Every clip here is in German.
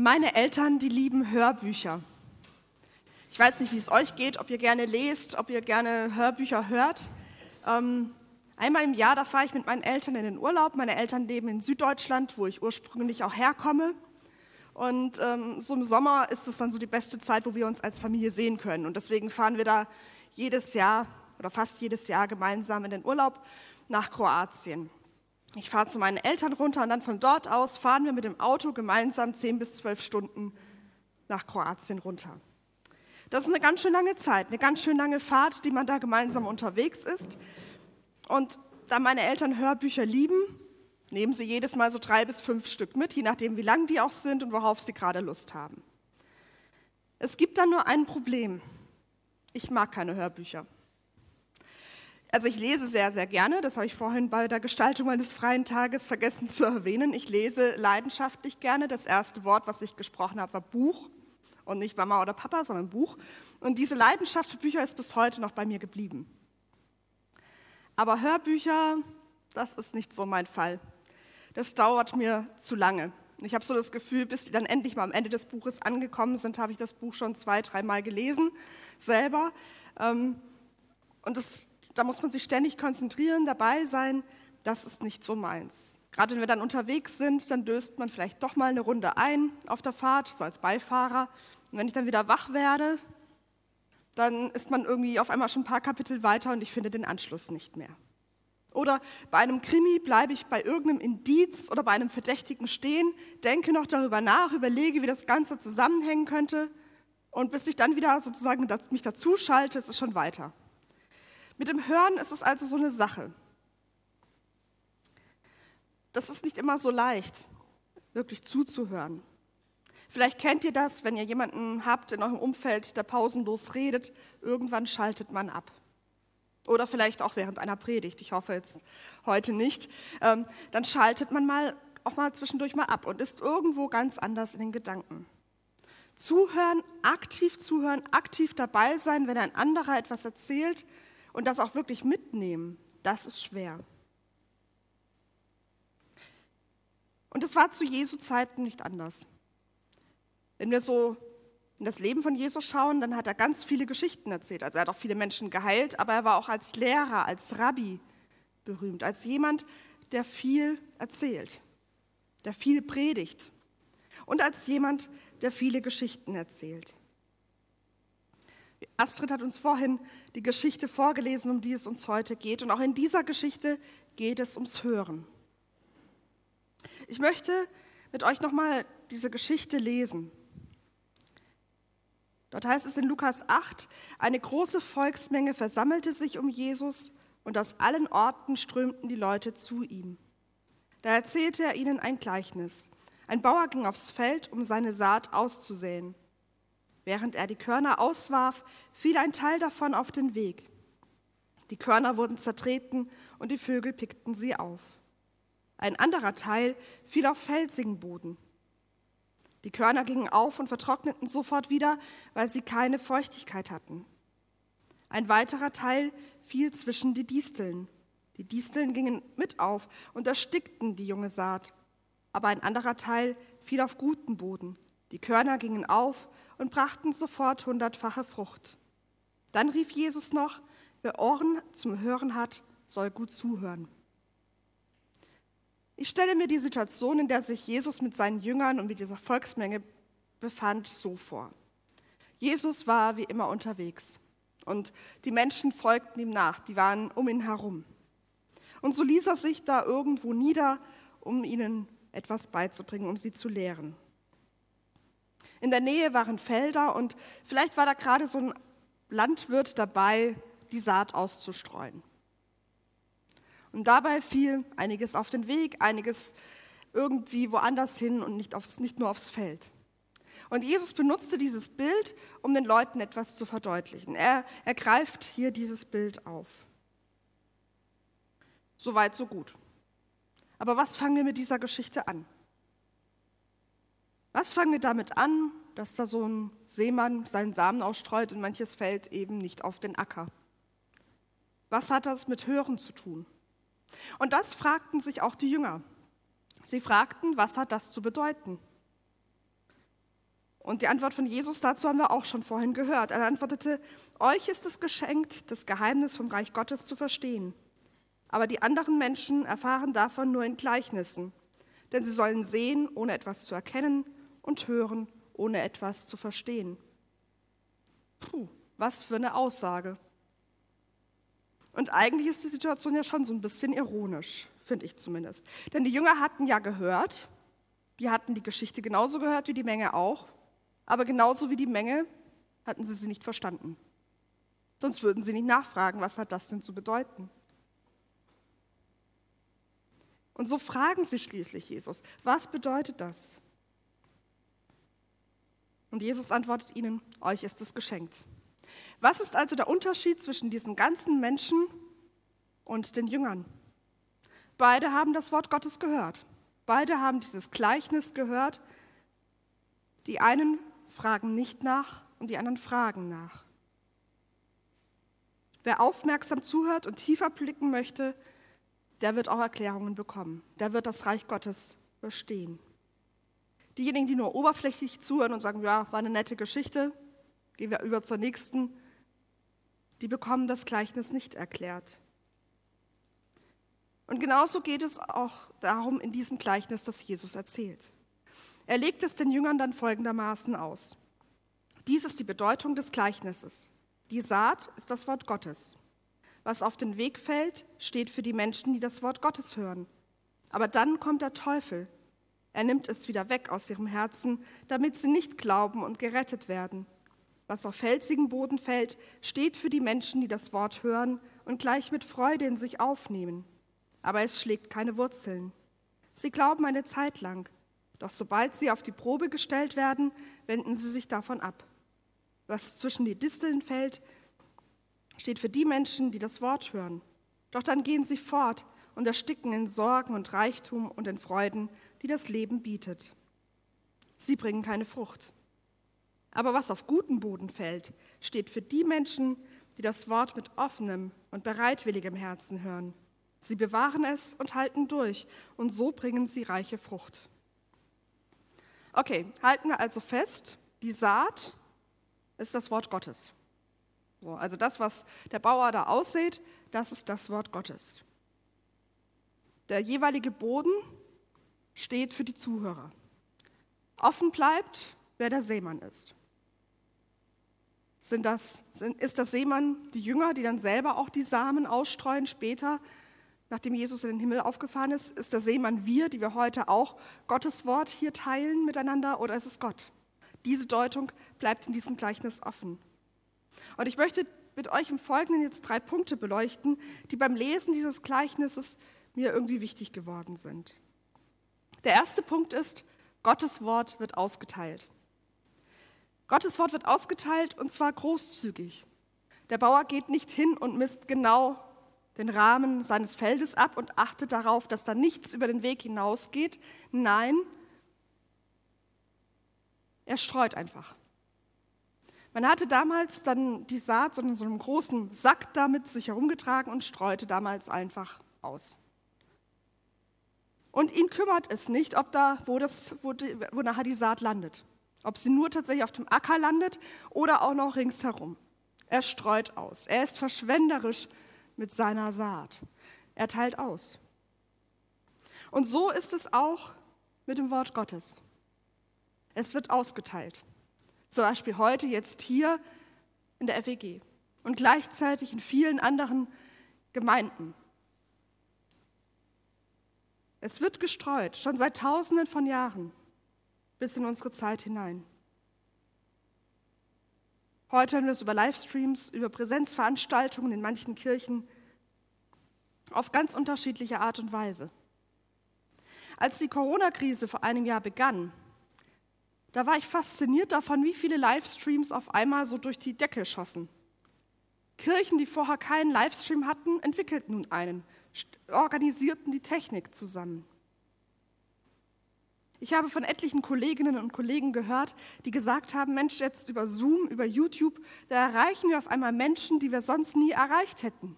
Meine Eltern, die lieben Hörbücher. Ich weiß nicht, wie es euch geht, ob ihr gerne lest, ob ihr gerne Hörbücher hört. Ähm, einmal im Jahr, da fahre ich mit meinen Eltern in den Urlaub. Meine Eltern leben in Süddeutschland, wo ich ursprünglich auch herkomme. Und ähm, so im Sommer ist es dann so die beste Zeit, wo wir uns als Familie sehen können. Und deswegen fahren wir da jedes Jahr oder fast jedes Jahr gemeinsam in den Urlaub nach Kroatien. Ich fahre zu meinen Eltern runter und dann von dort aus fahren wir mit dem Auto gemeinsam zehn bis zwölf Stunden nach Kroatien runter. Das ist eine ganz schön lange Zeit, eine ganz schön lange Fahrt, die man da gemeinsam unterwegs ist. Und da meine Eltern Hörbücher lieben, nehmen sie jedes Mal so drei bis fünf Stück mit, je nachdem, wie lang die auch sind und worauf sie gerade Lust haben. Es gibt dann nur ein Problem. Ich mag keine Hörbücher. Also ich lese sehr, sehr gerne, das habe ich vorhin bei der Gestaltung meines freien Tages vergessen zu erwähnen. Ich lese leidenschaftlich gerne. Das erste Wort, was ich gesprochen habe, war Buch und nicht Mama oder Papa, sondern Buch. Und diese Leidenschaft für Bücher ist bis heute noch bei mir geblieben. Aber Hörbücher, das ist nicht so mein Fall. Das dauert mir zu lange. Ich habe so das Gefühl, bis die dann endlich mal am Ende des Buches angekommen sind, habe ich das Buch schon zwei, dreimal gelesen, selber. Ähm, und das da muss man sich ständig konzentrieren, dabei sein. Das ist nicht so meins. Gerade wenn wir dann unterwegs sind, dann döst man vielleicht doch mal eine Runde ein auf der Fahrt, so als Beifahrer. Und wenn ich dann wieder wach werde, dann ist man irgendwie auf einmal schon ein paar Kapitel weiter und ich finde den Anschluss nicht mehr. Oder bei einem Krimi bleibe ich bei irgendeinem Indiz oder bei einem Verdächtigen stehen, denke noch darüber nach, überlege, wie das Ganze zusammenhängen könnte und bis ich dann wieder sozusagen mich dazu schalte, ist es schon weiter. Mit dem Hören ist es also so eine Sache. Das ist nicht immer so leicht, wirklich zuzuhören. Vielleicht kennt ihr das, wenn ihr jemanden habt in eurem Umfeld, der pausenlos redet, irgendwann schaltet man ab. Oder vielleicht auch während einer Predigt, ich hoffe jetzt heute nicht. Ähm, dann schaltet man mal auch mal zwischendurch mal ab und ist irgendwo ganz anders in den Gedanken. Zuhören, aktiv zuhören, aktiv dabei sein, wenn ein anderer etwas erzählt, und das auch wirklich mitnehmen, das ist schwer. Und es war zu Jesu Zeiten nicht anders. Wenn wir so in das Leben von Jesus schauen, dann hat er ganz viele Geschichten erzählt. Also er hat auch viele Menschen geheilt, aber er war auch als Lehrer, als Rabbi berühmt, als jemand, der viel erzählt, der viel predigt und als jemand, der viele Geschichten erzählt. Astrid hat uns vorhin die Geschichte vorgelesen, um die es uns heute geht. Und auch in dieser Geschichte geht es ums Hören. Ich möchte mit euch nochmal diese Geschichte lesen. Dort heißt es in Lukas 8, eine große Volksmenge versammelte sich um Jesus und aus allen Orten strömten die Leute zu ihm. Da erzählte er ihnen ein Gleichnis. Ein Bauer ging aufs Feld, um seine Saat auszusäen. Während er die Körner auswarf, fiel ein Teil davon auf den Weg. Die Körner wurden zertreten und die Vögel pickten sie auf. Ein anderer Teil fiel auf felsigen Boden. Die Körner gingen auf und vertrockneten sofort wieder, weil sie keine Feuchtigkeit hatten. Ein weiterer Teil fiel zwischen die Disteln. Die Disteln gingen mit auf und erstickten die junge Saat. Aber ein anderer Teil fiel auf guten Boden. Die Körner gingen auf und brachten sofort hundertfache Frucht. Dann rief Jesus noch, wer Ohren zum Hören hat, soll gut zuhören. Ich stelle mir die Situation, in der sich Jesus mit seinen Jüngern und mit dieser Volksmenge befand, so vor. Jesus war wie immer unterwegs und die Menschen folgten ihm nach, die waren um ihn herum. Und so ließ er sich da irgendwo nieder, um ihnen etwas beizubringen, um sie zu lehren. In der Nähe waren Felder und vielleicht war da gerade so ein Landwirt dabei, die Saat auszustreuen. Und dabei fiel einiges auf den Weg, einiges irgendwie woanders hin und nicht, aufs, nicht nur aufs Feld. Und Jesus benutzte dieses Bild, um den Leuten etwas zu verdeutlichen. Er, er greift hier dieses Bild auf. Soweit, so gut. Aber was fangen wir mit dieser Geschichte an? Was fangen wir damit an, dass da so ein Seemann seinen Samen ausstreut und manches fällt eben nicht auf den Acker? Was hat das mit Hören zu tun? Und das fragten sich auch die Jünger. Sie fragten, was hat das zu bedeuten? Und die Antwort von Jesus dazu haben wir auch schon vorhin gehört. Er antwortete, euch ist es geschenkt, das Geheimnis vom Reich Gottes zu verstehen. Aber die anderen Menschen erfahren davon nur in Gleichnissen, denn sie sollen sehen, ohne etwas zu erkennen, und hören, ohne etwas zu verstehen. Puh, was für eine Aussage. Und eigentlich ist die Situation ja schon so ein bisschen ironisch, finde ich zumindest. Denn die Jünger hatten ja gehört, die hatten die Geschichte genauso gehört wie die Menge auch, aber genauso wie die Menge hatten sie sie nicht verstanden. Sonst würden sie nicht nachfragen, was hat das denn zu bedeuten. Und so fragen sie schließlich Jesus, was bedeutet das? Und Jesus antwortet ihnen, euch ist es geschenkt. Was ist also der Unterschied zwischen diesen ganzen Menschen und den Jüngern? Beide haben das Wort Gottes gehört. Beide haben dieses Gleichnis gehört. Die einen fragen nicht nach und die anderen fragen nach. Wer aufmerksam zuhört und tiefer blicken möchte, der wird auch Erklärungen bekommen. Der wird das Reich Gottes verstehen. Diejenigen, die nur oberflächlich zuhören und sagen, ja, war eine nette Geschichte, gehen wir über zur nächsten, die bekommen das Gleichnis nicht erklärt. Und genauso geht es auch darum in diesem Gleichnis, das Jesus erzählt. Er legt es den Jüngern dann folgendermaßen aus. Dies ist die Bedeutung des Gleichnisses. Die Saat ist das Wort Gottes. Was auf den Weg fällt, steht für die Menschen, die das Wort Gottes hören. Aber dann kommt der Teufel. Er nimmt es wieder weg aus ihrem Herzen, damit sie nicht glauben und gerettet werden. Was auf felsigen Boden fällt, steht für die Menschen, die das Wort hören und gleich mit Freude in sich aufnehmen. Aber es schlägt keine Wurzeln. Sie glauben eine Zeit lang, doch sobald sie auf die Probe gestellt werden, wenden sie sich davon ab. Was zwischen die Disteln fällt, steht für die Menschen, die das Wort hören. Doch dann gehen sie fort und ersticken in Sorgen und Reichtum und in Freuden, die das Leben bietet. Sie bringen keine Frucht. Aber was auf guten Boden fällt, steht für die Menschen, die das Wort mit offenem und bereitwilligem Herzen hören. Sie bewahren es und halten durch, und so bringen sie reiche Frucht. Okay, halten wir also fest, die Saat ist das Wort Gottes. So, also das, was der Bauer da aussät, das ist das Wort Gottes. Der jeweilige Boden steht für die Zuhörer. Offen bleibt, wer der Seemann ist. Sind das, sind, ist das Seemann die Jünger, die dann selber auch die Samen ausstreuen später, nachdem Jesus in den Himmel aufgefahren ist? Ist der Seemann wir, die wir heute auch Gottes Wort hier teilen miteinander, oder ist es Gott? Diese Deutung bleibt in diesem Gleichnis offen. Und ich möchte mit euch im Folgenden jetzt drei Punkte beleuchten, die beim Lesen dieses Gleichnisses mir irgendwie wichtig geworden sind. Der erste Punkt ist, Gottes Wort wird ausgeteilt. Gottes Wort wird ausgeteilt und zwar großzügig. Der Bauer geht nicht hin und misst genau den Rahmen seines Feldes ab und achtet darauf, dass da nichts über den Weg hinausgeht. Nein, er streut einfach. Man hatte damals dann die Saat so in so einem großen Sack damit sich herumgetragen und streute damals einfach aus. Und ihn kümmert es nicht, ob da, wo, das, wo, die, wo nachher die Saat landet. Ob sie nur tatsächlich auf dem Acker landet oder auch noch ringsherum. Er streut aus. Er ist verschwenderisch mit seiner Saat. Er teilt aus. Und so ist es auch mit dem Wort Gottes. Es wird ausgeteilt. Zum Beispiel heute, jetzt hier in der FEG und gleichzeitig in vielen anderen Gemeinden. Es wird gestreut, schon seit Tausenden von Jahren, bis in unsere Zeit hinein. Heute hören wir es über Livestreams, über Präsenzveranstaltungen in manchen Kirchen, auf ganz unterschiedliche Art und Weise. Als die Corona-Krise vor einem Jahr begann, da war ich fasziniert davon, wie viele Livestreams auf einmal so durch die Decke schossen. Kirchen, die vorher keinen Livestream hatten, entwickelten nun einen, organisierten die Technik zusammen. Ich habe von etlichen Kolleginnen und Kollegen gehört, die gesagt haben, Mensch, jetzt über Zoom, über YouTube, da erreichen wir auf einmal Menschen, die wir sonst nie erreicht hätten.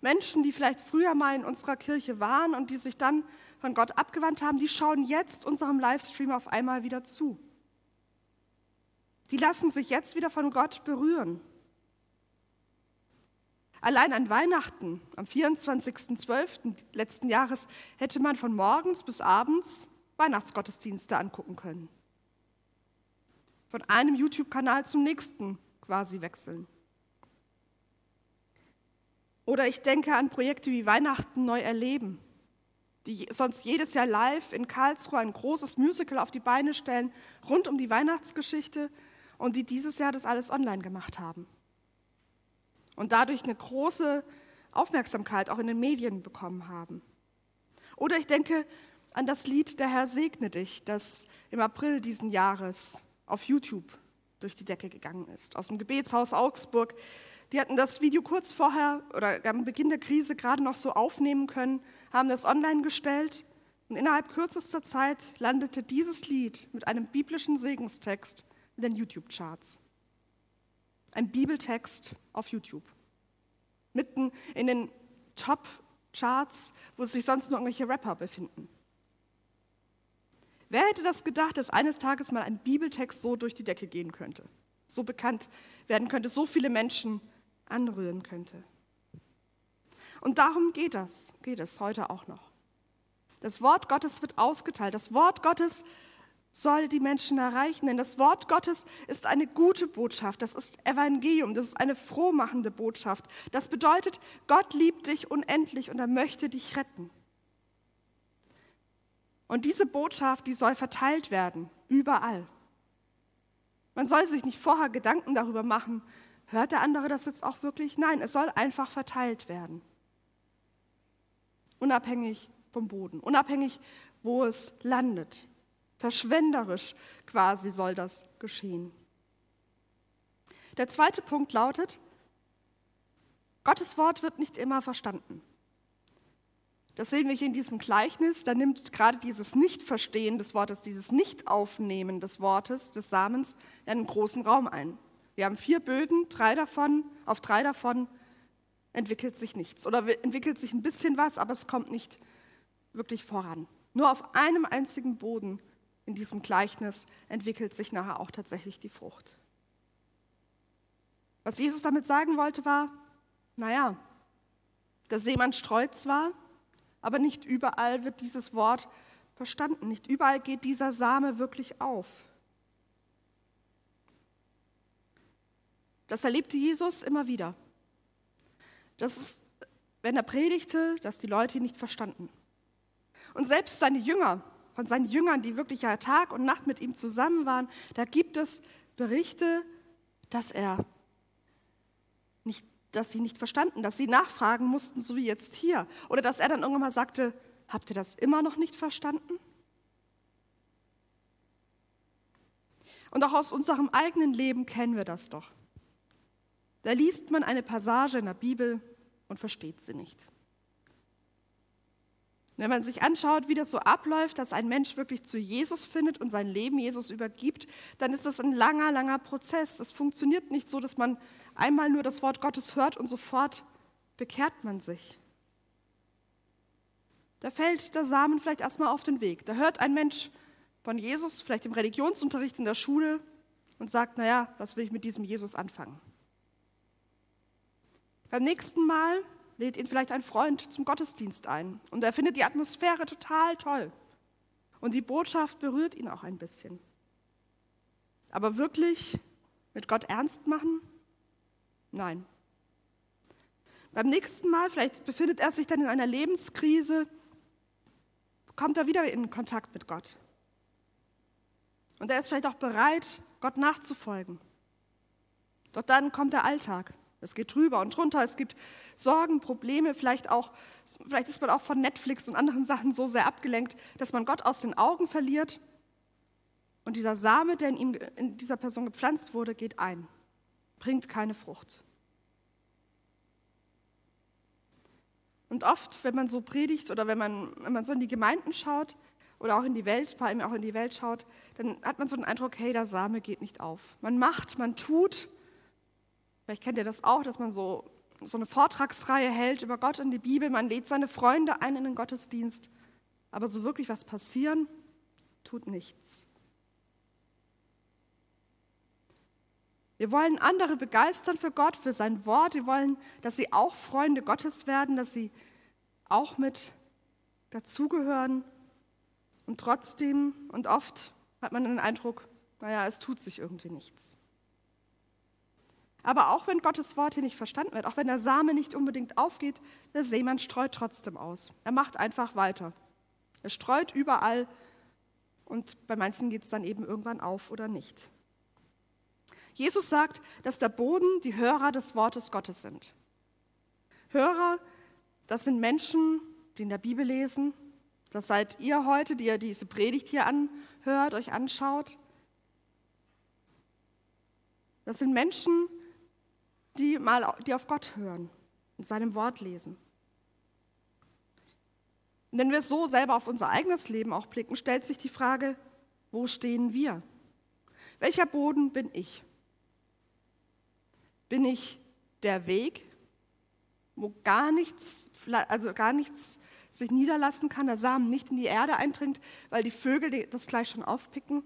Menschen, die vielleicht früher mal in unserer Kirche waren und die sich dann von Gott abgewandt haben, die schauen jetzt unserem Livestream auf einmal wieder zu. Die lassen sich jetzt wieder von Gott berühren. Allein an Weihnachten, am 24.12. letzten Jahres, hätte man von morgens bis abends Weihnachtsgottesdienste angucken können. Von einem YouTube-Kanal zum nächsten quasi wechseln. Oder ich denke an Projekte wie Weihnachten neu erleben, die sonst jedes Jahr live in Karlsruhe ein großes Musical auf die Beine stellen, rund um die Weihnachtsgeschichte und die dieses Jahr das alles online gemacht haben. Und dadurch eine große Aufmerksamkeit auch in den Medien bekommen haben. Oder ich denke an das Lied Der Herr segne dich, das im April diesen Jahres auf YouTube durch die Decke gegangen ist, aus dem Gebetshaus Augsburg. Die hatten das Video kurz vorher oder am Beginn der Krise gerade noch so aufnehmen können, haben das online gestellt und innerhalb kürzester Zeit landete dieses Lied mit einem biblischen Segenstext in den YouTube-Charts. Ein Bibeltext auf YouTube. Mitten in den Top-Charts, wo sich sonst nur irgendwelche Rapper befinden. Wer hätte das gedacht, dass eines Tages mal ein Bibeltext so durch die Decke gehen könnte, so bekannt werden könnte, so viele Menschen anrühren könnte? Und darum geht das, geht es heute auch noch. Das Wort Gottes wird ausgeteilt. Das Wort Gottes soll die Menschen erreichen, denn das Wort Gottes ist eine gute Botschaft, das ist Evangelium, das ist eine frohmachende Botschaft. Das bedeutet, Gott liebt dich unendlich und er möchte dich retten. Und diese Botschaft, die soll verteilt werden, überall. Man soll sich nicht vorher Gedanken darüber machen, hört der andere das jetzt auch wirklich? Nein, es soll einfach verteilt werden. Unabhängig vom Boden, unabhängig, wo es landet. Verschwenderisch quasi soll das geschehen. Der zweite Punkt lautet, Gottes Wort wird nicht immer verstanden. Das sehen wir hier in diesem Gleichnis. Da nimmt gerade dieses Nichtverstehen des Wortes, dieses Nichtaufnehmen des Wortes, des Samens, einen großen Raum ein. Wir haben vier Böden, drei davon, auf drei davon entwickelt sich nichts oder entwickelt sich ein bisschen was, aber es kommt nicht wirklich voran. Nur auf einem einzigen Boden in diesem Gleichnis entwickelt sich nachher auch tatsächlich die Frucht. Was Jesus damit sagen wollte, war, naja, der Seemann streut zwar, aber nicht überall wird dieses Wort verstanden. Nicht überall geht dieser Same wirklich auf. Das erlebte Jesus immer wieder. Das ist, wenn er predigte, dass die Leute ihn nicht verstanden. Und selbst seine Jünger, von seinen Jüngern, die wirklich ja Tag und Nacht mit ihm zusammen waren, da gibt es Berichte, dass er nicht dass sie nicht verstanden, dass sie nachfragen mussten, so wie jetzt hier. Oder dass er dann irgendwann mal sagte, habt ihr das immer noch nicht verstanden? Und auch aus unserem eigenen Leben kennen wir das doch. Da liest man eine Passage in der Bibel und versteht sie nicht. Wenn man sich anschaut, wie das so abläuft, dass ein Mensch wirklich zu Jesus findet und sein Leben Jesus übergibt, dann ist das ein langer, langer Prozess. Das funktioniert nicht so, dass man einmal nur das Wort Gottes hört und sofort bekehrt man sich. Da fällt der Samen vielleicht erstmal auf den Weg. Da hört ein Mensch von Jesus, vielleicht im Religionsunterricht in der Schule, und sagt, naja, was will ich mit diesem Jesus anfangen? Beim nächsten Mal lädt ihn vielleicht ein Freund zum Gottesdienst ein und er findet die Atmosphäre total toll. Und die Botschaft berührt ihn auch ein bisschen. Aber wirklich mit Gott ernst machen? Nein. Beim nächsten Mal, vielleicht befindet er sich dann in einer Lebenskrise, kommt er wieder in Kontakt mit Gott. Und er ist vielleicht auch bereit, Gott nachzufolgen. Doch dann kommt der Alltag. Es geht drüber und drunter. Es gibt Sorgen, Probleme, vielleicht auch, vielleicht ist man auch von Netflix und anderen Sachen so sehr abgelenkt, dass man Gott aus den Augen verliert. Und dieser Same, der in, ihm, in dieser Person gepflanzt wurde, geht ein, bringt keine Frucht. Und oft, wenn man so predigt oder wenn man, wenn man so in die Gemeinden schaut oder auch in die Welt, vor allem auch in die Welt schaut, dann hat man so den Eindruck, hey, der Same geht nicht auf. Man macht, man tut, Vielleicht kennt ihr das auch, dass man so, so eine Vortragsreihe hält über Gott und die Bibel. Man lädt seine Freunde ein in den Gottesdienst. Aber so wirklich was passieren, tut nichts. Wir wollen andere begeistern für Gott, für sein Wort. Wir wollen, dass sie auch Freunde Gottes werden, dass sie auch mit dazugehören. Und trotzdem und oft hat man den Eindruck, naja, es tut sich irgendwie nichts. Aber auch wenn Gottes Wort hier nicht verstanden wird, auch wenn der Same nicht unbedingt aufgeht, der Seemann streut trotzdem aus. Er macht einfach weiter. Er streut überall und bei manchen geht es dann eben irgendwann auf oder nicht. Jesus sagt, dass der Boden die Hörer des Wortes Gottes sind. Hörer, das sind Menschen, die in der Bibel lesen. Das seid ihr heute, die ihr diese Predigt hier anhört, euch anschaut. Das sind Menschen, die mal die auf Gott hören und seinem Wort lesen. Und wenn wir so selber auf unser eigenes Leben auch blicken, stellt sich die Frage, wo stehen wir? Welcher Boden bin ich? Bin ich der Weg, wo gar nichts, also gar nichts sich niederlassen kann, der Samen nicht in die Erde eindringt, weil die Vögel das gleich schon aufpicken?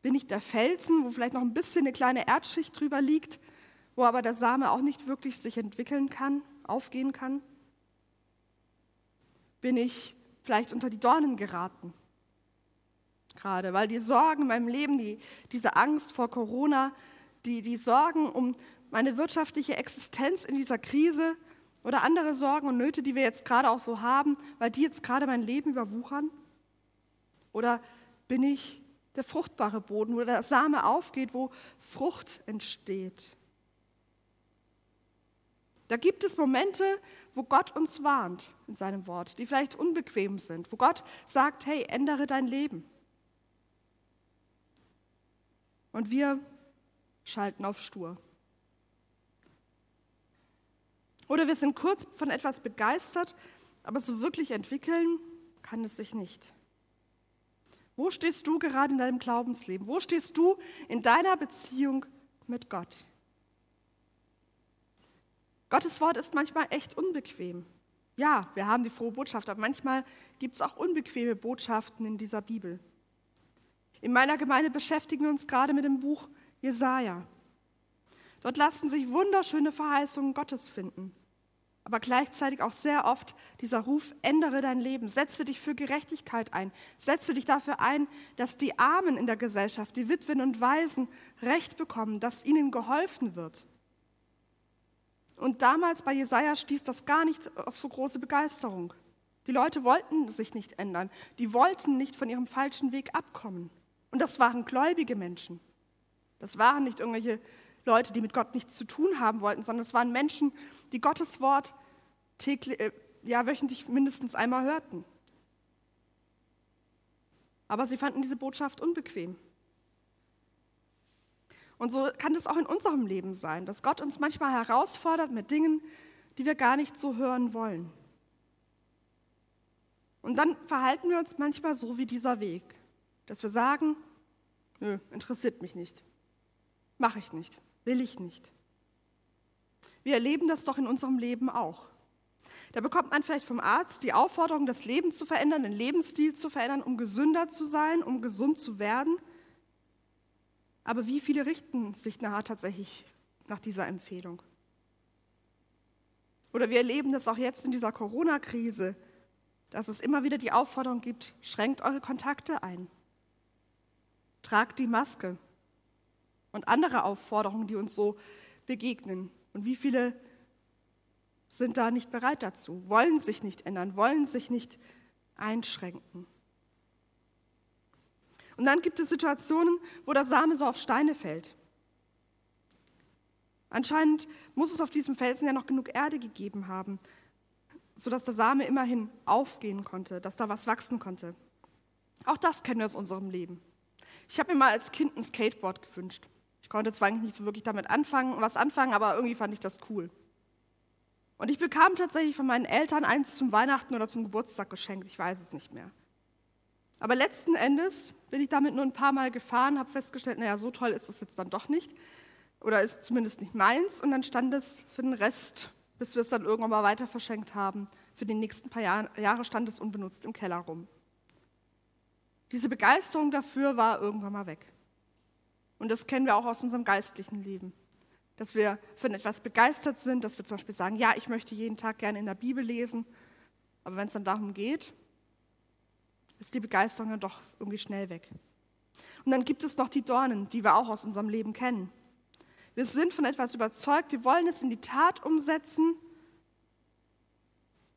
Bin ich der Felsen, wo vielleicht noch ein bisschen eine kleine Erdschicht drüber liegt, wo aber der Same auch nicht wirklich sich entwickeln kann, aufgehen kann? Bin ich vielleicht unter die Dornen geraten? Gerade, weil die Sorgen in meinem Leben, die, diese Angst vor Corona, die, die Sorgen um meine wirtschaftliche Existenz in dieser Krise oder andere Sorgen und Nöte, die wir jetzt gerade auch so haben, weil die jetzt gerade mein Leben überwuchern? Oder bin ich der fruchtbare Boden, wo der Same aufgeht, wo Frucht entsteht? Da gibt es Momente, wo Gott uns warnt in seinem Wort, die vielleicht unbequem sind, wo Gott sagt, hey, ändere dein Leben. Und wir schalten auf stur. Oder wir sind kurz von etwas begeistert, aber so wirklich entwickeln kann es sich nicht. Wo stehst du gerade in deinem Glaubensleben? Wo stehst du in deiner Beziehung mit Gott? Gottes Wort ist manchmal echt unbequem. Ja, wir haben die frohe Botschaft, aber manchmal gibt es auch unbequeme Botschaften in dieser Bibel. In meiner Gemeinde beschäftigen wir uns gerade mit dem Buch Jesaja. Dort lassen sich wunderschöne Verheißungen Gottes finden, aber gleichzeitig auch sehr oft dieser Ruf: ändere dein Leben, setze dich für Gerechtigkeit ein, setze dich dafür ein, dass die Armen in der Gesellschaft, die Witwen und Waisen Recht bekommen, dass ihnen geholfen wird. Und damals bei Jesaja stieß das gar nicht auf so große Begeisterung. Die Leute wollten sich nicht ändern. Die wollten nicht von ihrem falschen Weg abkommen. Und das waren gläubige Menschen. Das waren nicht irgendwelche Leute, die mit Gott nichts zu tun haben wollten, sondern es waren Menschen, die Gottes Wort täglich, äh, ja, wöchentlich mindestens einmal hörten. Aber sie fanden diese Botschaft unbequem. Und so kann es auch in unserem Leben sein, dass Gott uns manchmal herausfordert mit Dingen, die wir gar nicht so hören wollen. Und dann verhalten wir uns manchmal so wie dieser Weg, dass wir sagen, nö, interessiert mich nicht, mache ich nicht, will ich nicht. Wir erleben das doch in unserem Leben auch. Da bekommt man vielleicht vom Arzt die Aufforderung, das Leben zu verändern, den Lebensstil zu verändern, um gesünder zu sein, um gesund zu werden. Aber wie viele richten sich nachher tatsächlich nach dieser Empfehlung? Oder wir erleben das auch jetzt in dieser Corona-Krise, dass es immer wieder die Aufforderung gibt, schränkt eure Kontakte ein, tragt die Maske und andere Aufforderungen, die uns so begegnen. Und wie viele sind da nicht bereit dazu, wollen sich nicht ändern, wollen sich nicht einschränken. Und dann gibt es Situationen, wo der Same so auf Steine fällt. Anscheinend muss es auf diesem Felsen ja noch genug Erde gegeben haben, sodass der Same immerhin aufgehen konnte, dass da was wachsen konnte. Auch das kennen wir aus unserem Leben. Ich habe mir mal als Kind ein Skateboard gewünscht. Ich konnte zwar eigentlich nicht so wirklich damit anfangen, was anfangen, aber irgendwie fand ich das cool. Und ich bekam tatsächlich von meinen Eltern eins zum Weihnachten oder zum Geburtstag geschenkt, ich weiß es nicht mehr. Aber letzten Endes bin ich damit nur ein paar Mal gefahren, habe festgestellt, naja, so toll ist es jetzt dann doch nicht. Oder ist zumindest nicht meins. Und dann stand es für den Rest, bis wir es dann irgendwann mal weiter verschenkt haben, für die nächsten paar Jahre stand es unbenutzt im Keller rum. Diese Begeisterung dafür war irgendwann mal weg. Und das kennen wir auch aus unserem geistlichen Leben. Dass wir für etwas begeistert sind, dass wir zum Beispiel sagen, ja, ich möchte jeden Tag gerne in der Bibel lesen. Aber wenn es dann darum geht, ist die Begeisterung dann doch irgendwie schnell weg. Und dann gibt es noch die Dornen, die wir auch aus unserem Leben kennen. Wir sind von etwas überzeugt, wir wollen es in die Tat umsetzen.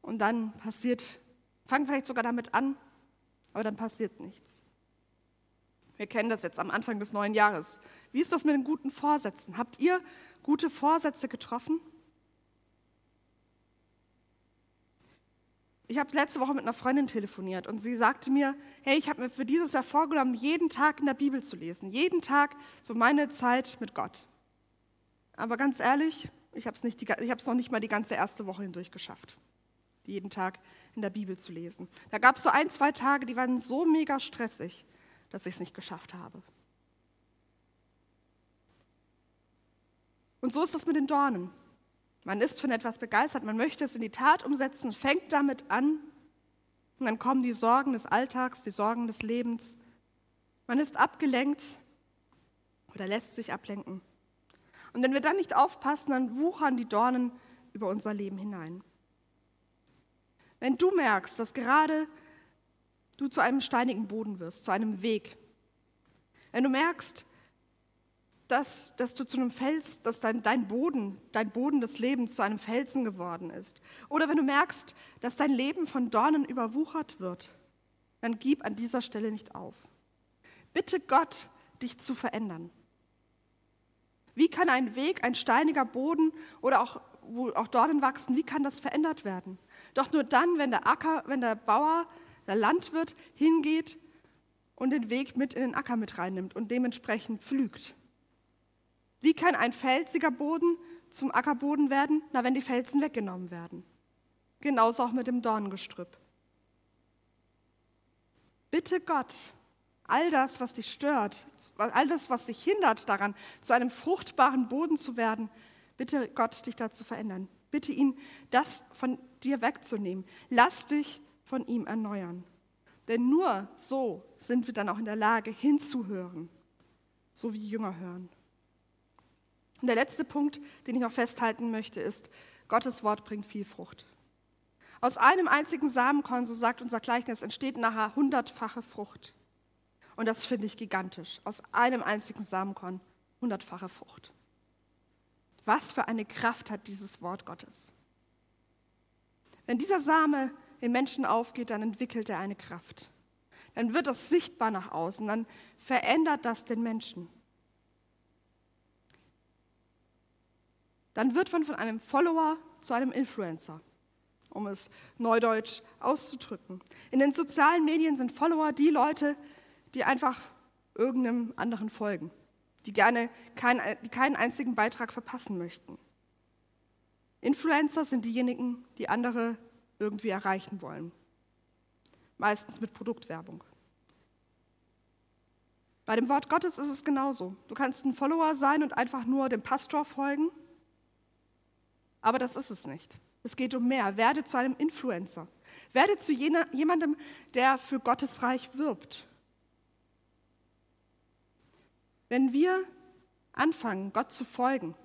Und dann passiert, fangen vielleicht sogar damit an, aber dann passiert nichts. Wir kennen das jetzt am Anfang des neuen Jahres. Wie ist das mit den guten Vorsätzen? Habt ihr gute Vorsätze getroffen? Ich habe letzte Woche mit einer Freundin telefoniert und sie sagte mir, hey, ich habe mir für dieses Jahr vorgenommen, jeden Tag in der Bibel zu lesen, jeden Tag so meine Zeit mit Gott. Aber ganz ehrlich, ich habe es noch nicht mal die ganze erste Woche hindurch geschafft, jeden Tag in der Bibel zu lesen. Da gab es so ein, zwei Tage, die waren so mega stressig, dass ich es nicht geschafft habe. Und so ist es mit den Dornen. Man ist von etwas begeistert, man möchte es in die Tat umsetzen, fängt damit an und dann kommen die Sorgen des Alltags, die Sorgen des Lebens. Man ist abgelenkt oder lässt sich ablenken. Und wenn wir dann nicht aufpassen, dann wuchern die Dornen über unser Leben hinein. Wenn du merkst, dass gerade du zu einem steinigen Boden wirst, zu einem Weg, wenn du merkst, dass, dass du zu einem Fels, dass dein, dein Boden, dein Boden des Lebens zu einem Felsen geworden ist, oder wenn du merkst, dass dein Leben von Dornen überwuchert wird, dann gib an dieser Stelle nicht auf. Bitte Gott, dich zu verändern. Wie kann ein Weg, ein steiniger Boden oder auch, wo auch Dornen wachsen, wie kann das verändert werden? Doch nur dann, wenn der Acker, wenn der Bauer, der Landwirt hingeht und den Weg mit in den Acker mit reinnimmt und dementsprechend pflügt. Wie kann ein felsiger Boden zum Ackerboden werden? Na, wenn die Felsen weggenommen werden. Genauso auch mit dem Dorngestrüpp. Bitte Gott, all das, was dich stört, all das, was dich hindert daran, zu einem fruchtbaren Boden zu werden, bitte Gott, dich dazu verändern. Bitte ihn, das von dir wegzunehmen. Lass dich von ihm erneuern. Denn nur so sind wir dann auch in der Lage, hinzuhören, so wie Jünger hören. Und der letzte Punkt, den ich noch festhalten möchte, ist, Gottes Wort bringt viel Frucht. Aus einem einzigen Samenkorn, so sagt unser Gleichnis, entsteht nachher hundertfache Frucht. Und das finde ich gigantisch. Aus einem einzigen Samenkorn hundertfache Frucht. Was für eine Kraft hat dieses Wort Gottes? Wenn dieser Same im Menschen aufgeht, dann entwickelt er eine Kraft. Dann wird das sichtbar nach außen, dann verändert das den Menschen. Dann wird man von einem Follower zu einem Influencer, um es neudeutsch auszudrücken. In den sozialen Medien sind Follower die Leute, die einfach irgendeinem anderen folgen, die gerne keinen, die keinen einzigen Beitrag verpassen möchten. Influencer sind diejenigen, die andere irgendwie erreichen wollen, meistens mit Produktwerbung. Bei dem Wort Gottes ist es genauso. Du kannst ein Follower sein und einfach nur dem Pastor folgen, aber das ist es nicht. Es geht um mehr. Werde zu einem Influencer. Werde zu jener, jemandem, der für Gottes Reich wirbt. Wenn wir anfangen, Gott zu folgen,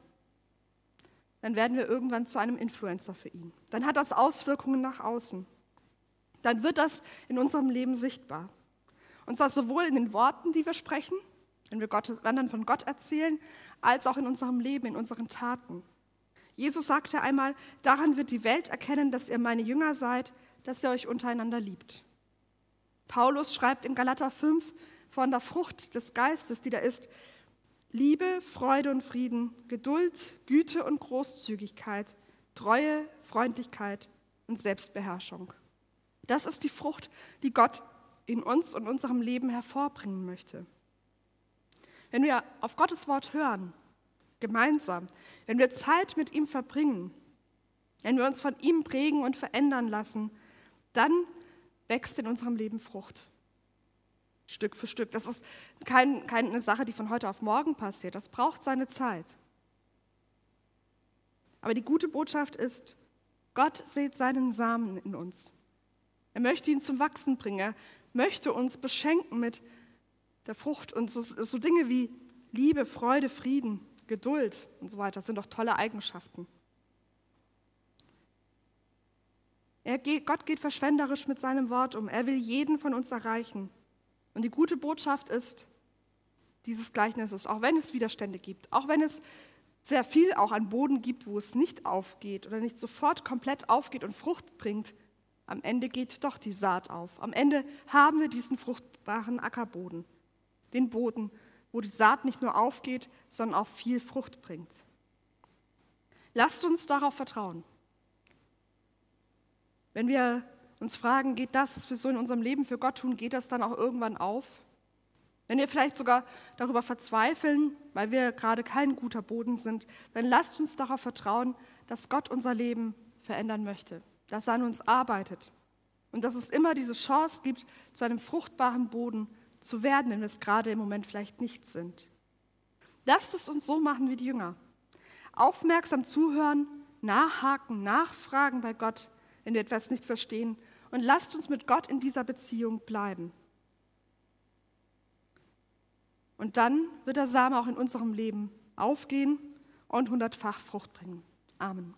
dann werden wir irgendwann zu einem Influencer für ihn. Dann hat das Auswirkungen nach außen. Dann wird das in unserem Leben sichtbar. Und zwar sowohl in den Worten, die wir sprechen, wenn wir Gott, anderen von Gott erzählen, als auch in unserem Leben, in unseren Taten. Jesus sagte einmal, daran wird die Welt erkennen, dass ihr meine Jünger seid, dass ihr euch untereinander liebt. Paulus schreibt in Galater 5, von der Frucht des Geistes, die da ist, Liebe, Freude und Frieden, Geduld, Güte und Großzügigkeit, Treue, Freundlichkeit und Selbstbeherrschung. Das ist die Frucht, die Gott in uns und unserem Leben hervorbringen möchte. Wenn wir auf Gottes Wort hören, gemeinsam, wenn wir Zeit mit ihm verbringen, wenn wir uns von ihm prägen und verändern lassen, dann wächst in unserem Leben Frucht. Stück für Stück. Das ist kein, keine Sache, die von heute auf morgen passiert. Das braucht seine Zeit. Aber die gute Botschaft ist, Gott sät seinen Samen in uns. Er möchte ihn zum Wachsen bringen. Er möchte uns beschenken mit der Frucht und so, so Dinge wie Liebe, Freude, Frieden, Geduld und so weiter. Das sind doch tolle Eigenschaften. Geht, Gott geht verschwenderisch mit seinem Wort um. Er will jeden von uns erreichen. Und die gute Botschaft ist dieses Gleichnisses, auch wenn es Widerstände gibt, auch wenn es sehr viel auch an Boden gibt, wo es nicht aufgeht oder nicht sofort komplett aufgeht und Frucht bringt, am Ende geht doch die Saat auf. Am Ende haben wir diesen fruchtbaren Ackerboden, den Boden, wo die Saat nicht nur aufgeht, sondern auch viel Frucht bringt. Lasst uns darauf vertrauen. Wenn wir uns fragen, geht das, was wir so in unserem Leben für Gott tun, geht das dann auch irgendwann auf? Wenn wir vielleicht sogar darüber verzweifeln, weil wir gerade kein guter Boden sind, dann lasst uns darauf vertrauen, dass Gott unser Leben verändern möchte, dass er an uns arbeitet und dass es immer diese Chance gibt, zu einem fruchtbaren Boden zu werden, wenn wir es gerade im Moment vielleicht nicht sind. Lasst es uns so machen wie die Jünger. Aufmerksam zuhören, nachhaken, nachfragen bei Gott, wenn wir etwas nicht verstehen und lasst uns mit Gott in dieser Beziehung bleiben. Und dann wird der Same auch in unserem Leben aufgehen und hundertfach Frucht bringen. Amen.